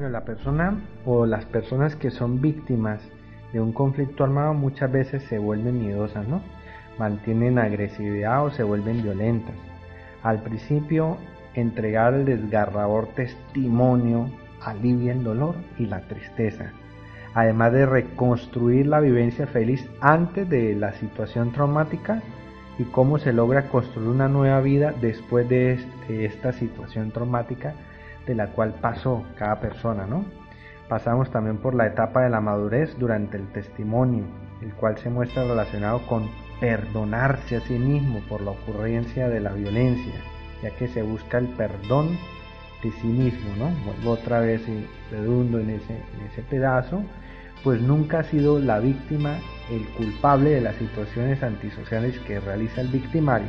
Bueno, la persona o las personas que son víctimas de un conflicto armado muchas veces se vuelven miedosas, ¿no? Mantienen agresividad o se vuelven violentas. Al principio, entregar el desgarrador testimonio alivia el dolor y la tristeza, además de reconstruir la vivencia feliz antes de la situación traumática y cómo se logra construir una nueva vida después de, esta situación traumática de la cual pasó cada persona, ¿no? Pasamos también por la etapa de la madurez durante el testimonio, el cual se muestra relacionado con perdonarse a sí mismo por la ocurrencia de la violencia, ya que se busca el perdón de sí mismo, ¿no? Vuelvo otra vez y redundo en ese, en ese pedazo, pues nunca ha sido la víctima el culpable de las situaciones antisociales que realiza el victimario.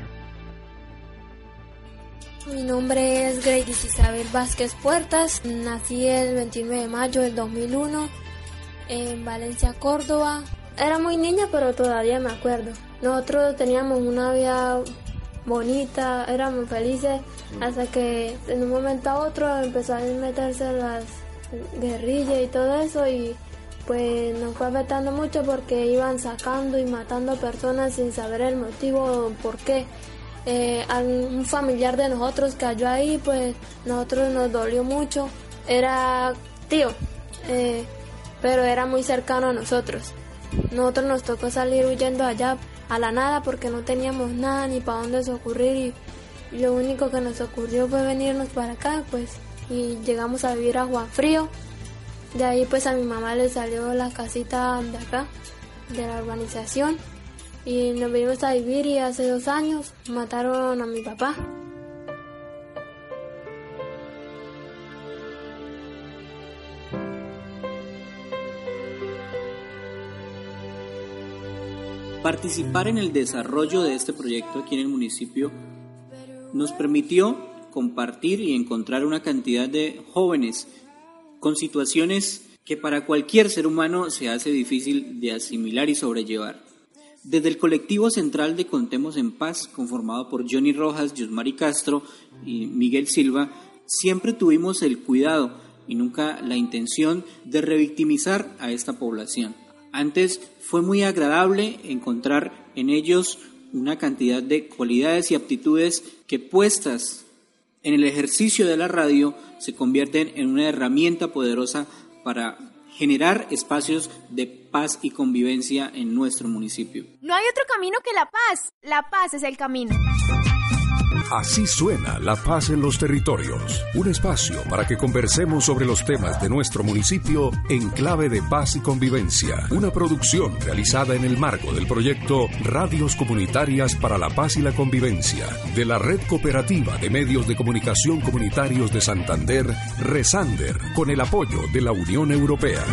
Mi nombre es Grady Isabel Vázquez Puertas, nací el 29 de mayo del 2001 en Valencia, Córdoba. Era muy niña, pero todavía me acuerdo. Nosotros teníamos una vida bonita, éramos felices, hasta que en un momento a otro empezó a meterse las guerrillas y todo eso y pues nos fue afectando mucho porque iban sacando y matando personas sin saber el motivo o por qué. Eh, un familiar de nosotros cayó ahí, pues nosotros nos dolió mucho. Era tío, eh, pero era muy cercano a nosotros. Nosotros nos tocó salir huyendo allá a la nada porque no teníamos nada ni para dónde ocurrir y lo único que nos ocurrió fue venirnos para acá, pues, y llegamos a vivir a Juan Frío. De ahí pues a mi mamá le salió la casita de acá, de la urbanización, y nos vinimos a vivir y hace dos años mataron a mi papá. Participar en el desarrollo de este proyecto aquí en el municipio nos permitió compartir y encontrar una cantidad de jóvenes con situaciones que para cualquier ser humano se hace difícil de asimilar y sobrellevar. Desde el colectivo central de Contemos en Paz, conformado por Johnny Rojas, Yusmari Castro y Miguel Silva, siempre tuvimos el cuidado y nunca la intención de revictimizar a esta población. Antes fue muy agradable encontrar en ellos una cantidad de cualidades y aptitudes que puestas en el ejercicio de la radio se convierten en una herramienta poderosa para generar espacios de paz y convivencia en nuestro municipio. No hay otro camino que la paz. La paz es el camino. Así suena La Paz en los Territorios, un espacio para que conversemos sobre los temas de nuestro municipio en clave de paz y convivencia, una producción realizada en el marco del proyecto Radios Comunitarias para la Paz y la Convivencia de la Red Cooperativa de Medios de Comunicación Comunitarios de Santander, Resander, con el apoyo de la Unión Europea.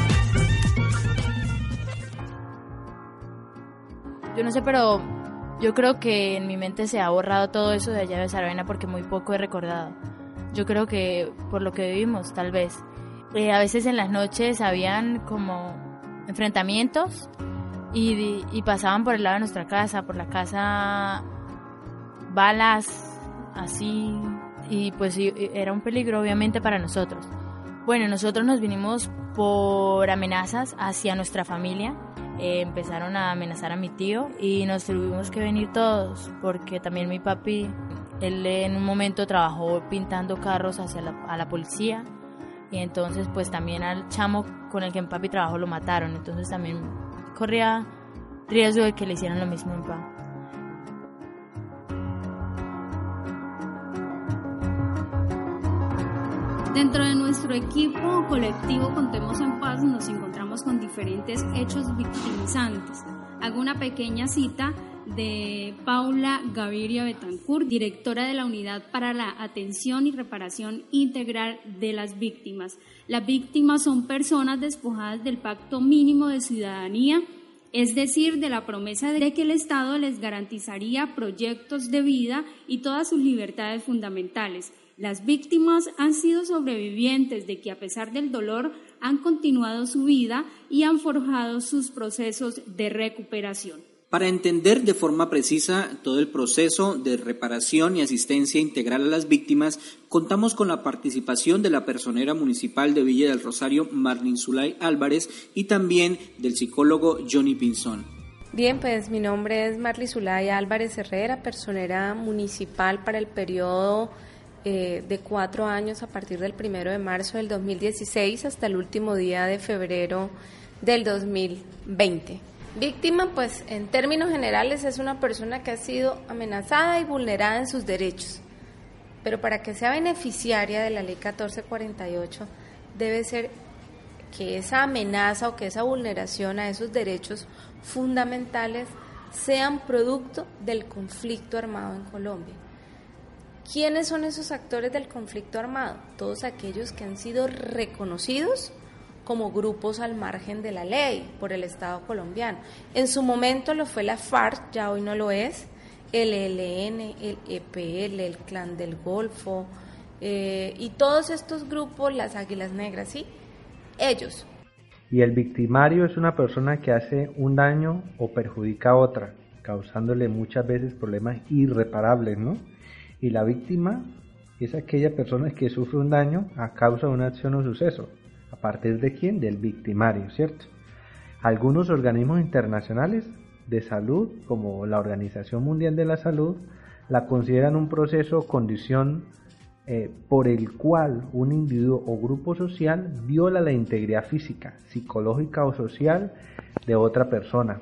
Yo no sé, pero yo creo que en mi mente se ha borrado todo eso de allá de Saravena porque muy poco he recordado. Yo creo que por lo que vivimos, tal vez. Eh, a veces en las noches habían como enfrentamientos y, y pasaban por el lado de nuestra casa, por la casa, balas, así, y pues era un peligro obviamente para nosotros. Bueno, nosotros nos vinimos por amenazas hacia nuestra familia eh, empezaron a amenazar a mi tío y nos tuvimos que venir todos porque también mi papi, él en un momento trabajó pintando carros hacia la, a la policía y entonces pues también al chamo con el que mi papi trabajó lo mataron, entonces también corría riesgo de que le hicieran lo mismo a papá. Dentro de nuestro equipo colectivo Contemos en Paz nos encontramos con diferentes hechos victimizantes. Hago una pequeña cita de Paula Gaviria Betancourt, directora de la Unidad para la Atención y Reparación Integral de las Víctimas. Las víctimas son personas despojadas del pacto mínimo de ciudadanía, es decir, de la promesa de que el Estado les garantizaría proyectos de vida y todas sus libertades fundamentales. Las víctimas han sido sobrevivientes de que a pesar del dolor han continuado su vida y han forjado sus procesos de recuperación. Para entender de forma precisa todo el proceso de reparación y asistencia integral a las víctimas, contamos con la participación de la personera municipal de Villa del Rosario, Marlin Zulay Álvarez, y también del psicólogo Johnny Pinzón. Bien, pues mi nombre es Marley Zulay Álvarez Herrera, personera municipal para el periodo eh, de cuatro años a partir del primero de marzo del 2016 hasta el último día de febrero del 2020. Víctima, pues en términos generales es una persona que ha sido amenazada y vulnerada en sus derechos. Pero para que sea beneficiaria de la ley 1448 debe ser que esa amenaza o que esa vulneración a esos derechos fundamentales sean producto del conflicto armado en Colombia. ¿Quiénes son esos actores del conflicto armado? Todos aquellos que han sido reconocidos como grupos al margen de la ley por el Estado colombiano. En su momento lo fue la FARC, ya hoy no lo es, el ELN, el EPL, el Clan del Golfo eh, y todos estos grupos, las Águilas Negras, ¿sí? Ellos. Y el victimario es una persona que hace un daño o perjudica a otra, causándole muchas veces problemas irreparables, ¿no? Y la víctima es aquella persona que sufre un daño a causa de una acción o suceso. ¿A partir de quién? Del victimario, ¿cierto? Algunos organismos internacionales de salud, como la Organización Mundial de la Salud, la consideran un proceso o condición eh, por el cual un individuo o grupo social viola la integridad física, psicológica o social de otra persona.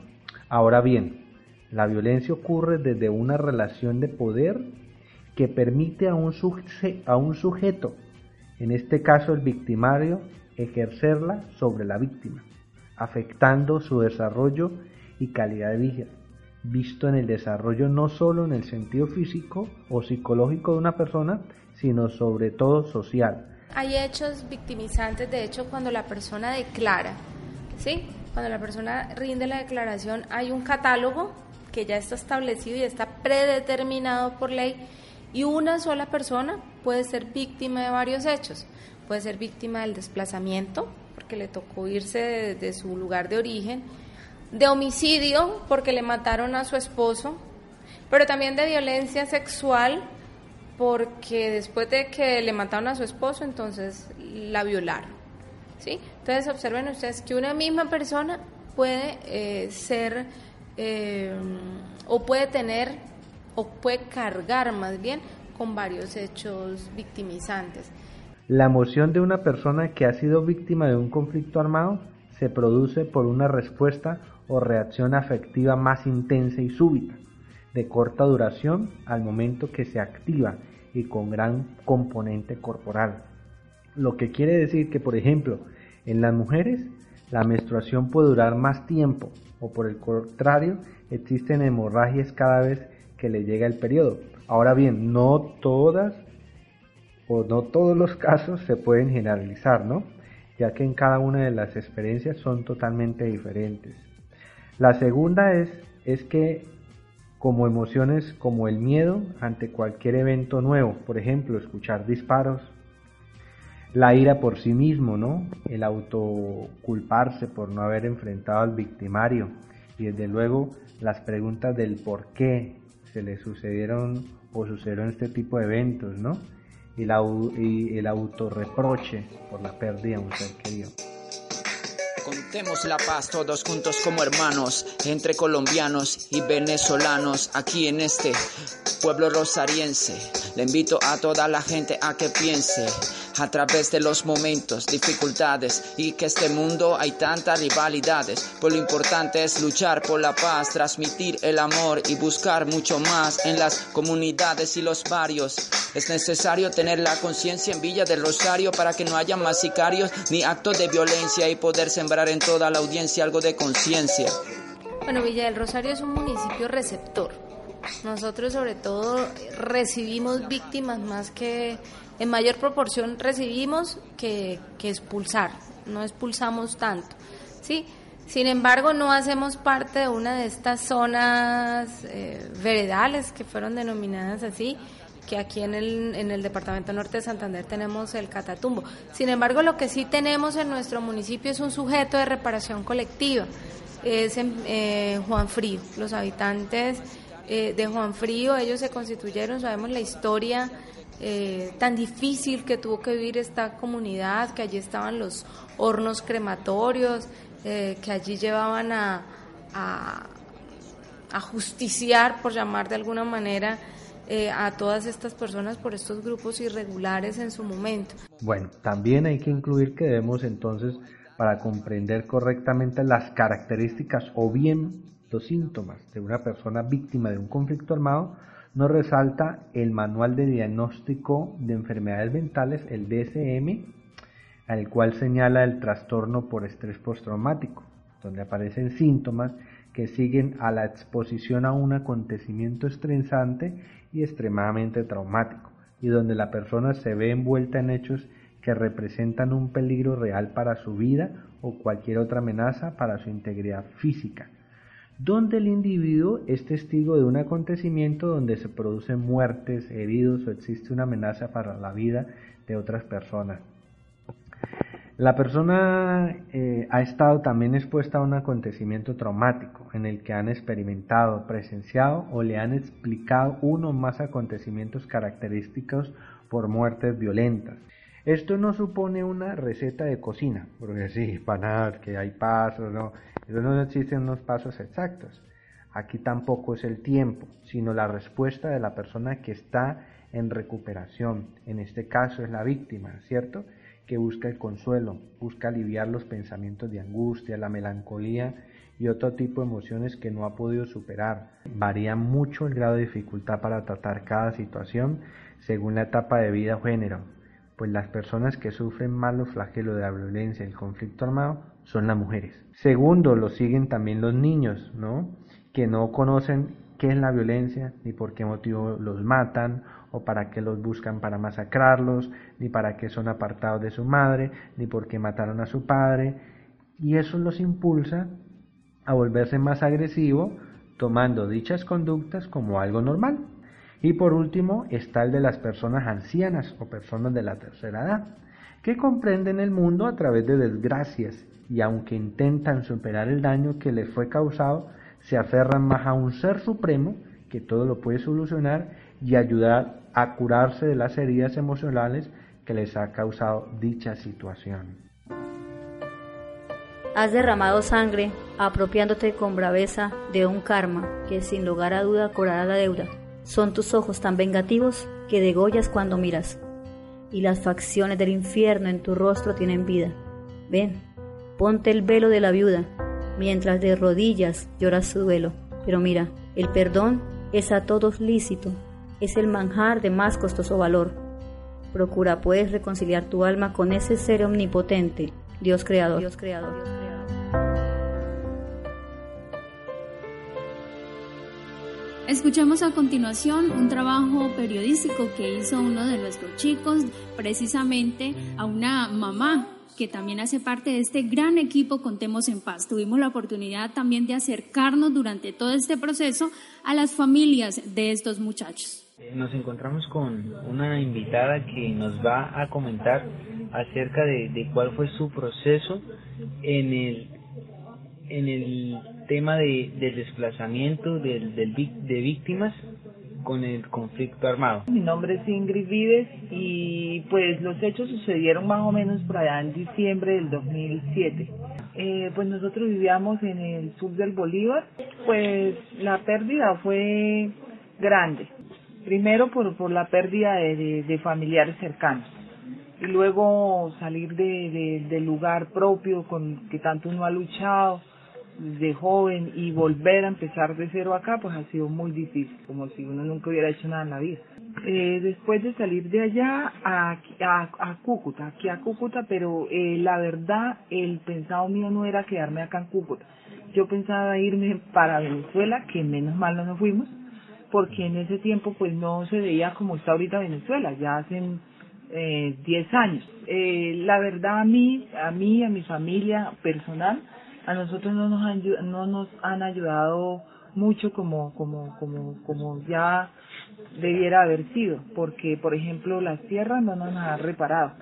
Ahora bien, la violencia ocurre desde una relación de poder que permite a un, a un sujeto, en este caso el victimario, ejercerla sobre la víctima, afectando su desarrollo y calidad de vida, visto en el desarrollo no solo en el sentido físico o psicológico de una persona, sino sobre todo social. Hay hechos victimizantes, de hecho, cuando la persona declara, ¿sí? Cuando la persona rinde la declaración, hay un catálogo que ya está establecido y está predeterminado por ley y una sola persona puede ser víctima de varios hechos puede ser víctima del desplazamiento, porque le tocó irse de, su lugar de origen, de homicidio, porque le mataron a su esposo, pero también de violencia sexual, porque después de que le mataron a su esposo, entonces la violaron. ¿sí? Entonces observen ustedes que una misma persona puede eh, ser eh, o puede tener o puede cargar más bien con varios hechos victimizantes. La emoción de una persona que ha sido víctima de un conflicto armado se produce por una respuesta o reacción afectiva más intensa y súbita, de corta duración al momento que se activa y con gran componente corporal. Lo que quiere decir que, por ejemplo, en las mujeres la menstruación puede durar más tiempo o por el contrario existen hemorragias cada vez que le llega el periodo. Ahora bien, no todas o no todos los casos se pueden generalizar, ¿no? ya que en cada una de las experiencias son totalmente diferentes. La segunda es, es que como emociones como el miedo ante cualquier evento nuevo, por ejemplo, escuchar disparos, la ira por sí mismo, ¿no? El autoculparse por no haber enfrentado al victimario y desde luego las preguntas del por qué se le sucedieron o sucedieron este tipo de eventos, ¿no? y, la, y el autorreproche por la pérdida de un ser querido. Contemos la paz todos juntos como hermanos, entre colombianos y venezolanos, aquí en este pueblo rosariense. Le invito a toda la gente a que piense a través de los momentos, dificultades y que este mundo hay tantas rivalidades. Pues lo importante es luchar por la paz, transmitir el amor y buscar mucho más en las comunidades y los barrios. Es necesario tener la conciencia en Villa del Rosario para que no haya más sicarios ni actos de violencia y poder sembrar en toda la audiencia algo de conciencia. Bueno, Villa del Rosario es un municipio receptor. Nosotros sobre todo recibimos víctimas más que, en mayor proporción recibimos que, expulsar, no expulsamos tanto. ¿sí? Sin embargo, no hacemos parte de una de estas zonas eh, veredales que fueron denominadas así, que aquí en el, en el Departamento Norte de Santander tenemos el Catatumbo. Sin embargo, lo que sí tenemos en nuestro municipio es un sujeto de reparación colectiva, es en eh, Juan Frío. Los habitantes eh, de Juan Frío, ellos se constituyeron, sabemos la historia eh, tan difícil que tuvo que vivir esta comunidad, que allí estaban los hornos crematorios, que allí llevaban a, a, a justiciar, por llamar de alguna manera, eh, a todas estas personas por estos grupos irregulares en su momento. Bueno, también hay que incluir que debemos entonces, para comprender correctamente las características o bien los síntomas de una persona víctima de un conflicto armado, nos resalta el Manual de Diagnóstico de Enfermedades Mentales, el DSM, al cual señala el trastorno por estrés postraumático, donde aparecen síntomas que siguen a la exposición a un acontecimiento estresante y extremadamente traumático, y donde la persona se ve envuelta en hechos que representan un peligro real para su vida o cualquier otra amenaza para su integridad física, donde el individuo es testigo de un acontecimiento donde se producen muertes, heridos o existe una amenaza para la vida de otras personas. La persona eh, ha estado también expuesta a un acontecimiento traumático en el que han experimentado, presenciado o le han explicado uno o más acontecimientos característicos por muertes violentas. Esto no supone una receta de cocina, porque sí, para nada, que hay pasos, no, no existen unos pasos exactos. Aquí tampoco es el tiempo, sino la respuesta de la persona que está en recuperación. En este caso es la víctima, ¿cierto? que busca el consuelo, busca aliviar los pensamientos de angustia, la melancolía y otro tipo de emociones que no ha podido superar. Varía mucho el grado de dificultad para tratar cada situación según la etapa de vida o género, pues las personas que sufren más los de la violencia y el conflicto armado son las mujeres. Segundo, lo siguen también los niños, ¿no? Que no conocen qué es la violencia ni por qué motivo los matan o para qué los buscan para masacrarlos, ni para qué son apartados de su madre, ni por qué mataron a su padre, y eso los impulsa a volverse más agresivo, tomando dichas conductas como algo normal. Y por último está el de las personas ancianas o personas de la tercera edad, que comprenden el mundo a través de desgracias y aunque intentan superar el daño que les fue causado, se aferran más a un ser supremo que todo lo puede solucionar y ayudar a curarse de las heridas emocionales que les ha causado dicha situación. Has derramado sangre, apropiándote con braveza de un karma que sin lugar a duda cobrará la deuda. Son tus ojos tan vengativos que degollas cuando miras, y las facciones del infierno en tu rostro tienen vida. Ven, ponte el velo de la viuda, mientras de rodillas lloras su duelo. Pero mira, el perdón es a todos lícito, es el manjar de más costoso valor. Procura pues reconciliar tu alma con ese ser omnipotente, Dios creador. Dios creador. Escuchemos a continuación un trabajo periodístico que hizo uno de nuestros chicos, precisamente a una mamá que también hace parte de este gran equipo Contemos en Paz. Tuvimos la oportunidad también de acercarnos durante todo este proceso a las familias de estos muchachos. Nos encontramos con una invitada que nos va a comentar acerca de, cuál fue su proceso en el, en el tema de, del desplazamiento del, de víctimas con el conflicto armado. Mi nombre es Ingrid Vives y pues los hechos sucedieron más o menos por allá en diciembre del 2007. Eh, pues nosotros vivíamos en el sur del Bolívar, pues la pérdida fue grande. Primero por, por la pérdida de, familiares cercanos. y luego salir de, del lugar propio con que tanto uno ha luchado de joven y volver a empezar de cero acá, pues ha sido muy difícil, como si uno nunca hubiera hecho nada en la vida. Eh, después de salir de allá a, a, Cúcuta, aquí a Cúcuta, pero eh, la verdad, el pensado mío no era quedarme acá en Cúcuta. Yo pensaba irme para Venezuela, que menos mal no nos fuimos, porque en ese tiempo pues no se veía como está ahorita Venezuela, ya hacen eh, 10 años. Eh, la verdad a mí, a mí, a mi familia personal, a nosotros no nos han, no nos han ayudado mucho como, como, como, como ya debiera haber sido, porque por ejemplo las tierras no nos han reparado.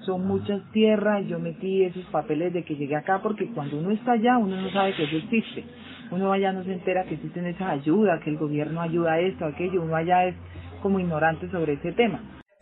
Son muchas tierras, yo metí esos papeles de que llegué acá porque cuando uno está allá uno no sabe que eso existe. Uno allá no se entera que existen esas ayudas, que el gobierno ayuda a esto, a aquello, uno allá es como ignorante sobre ese tema.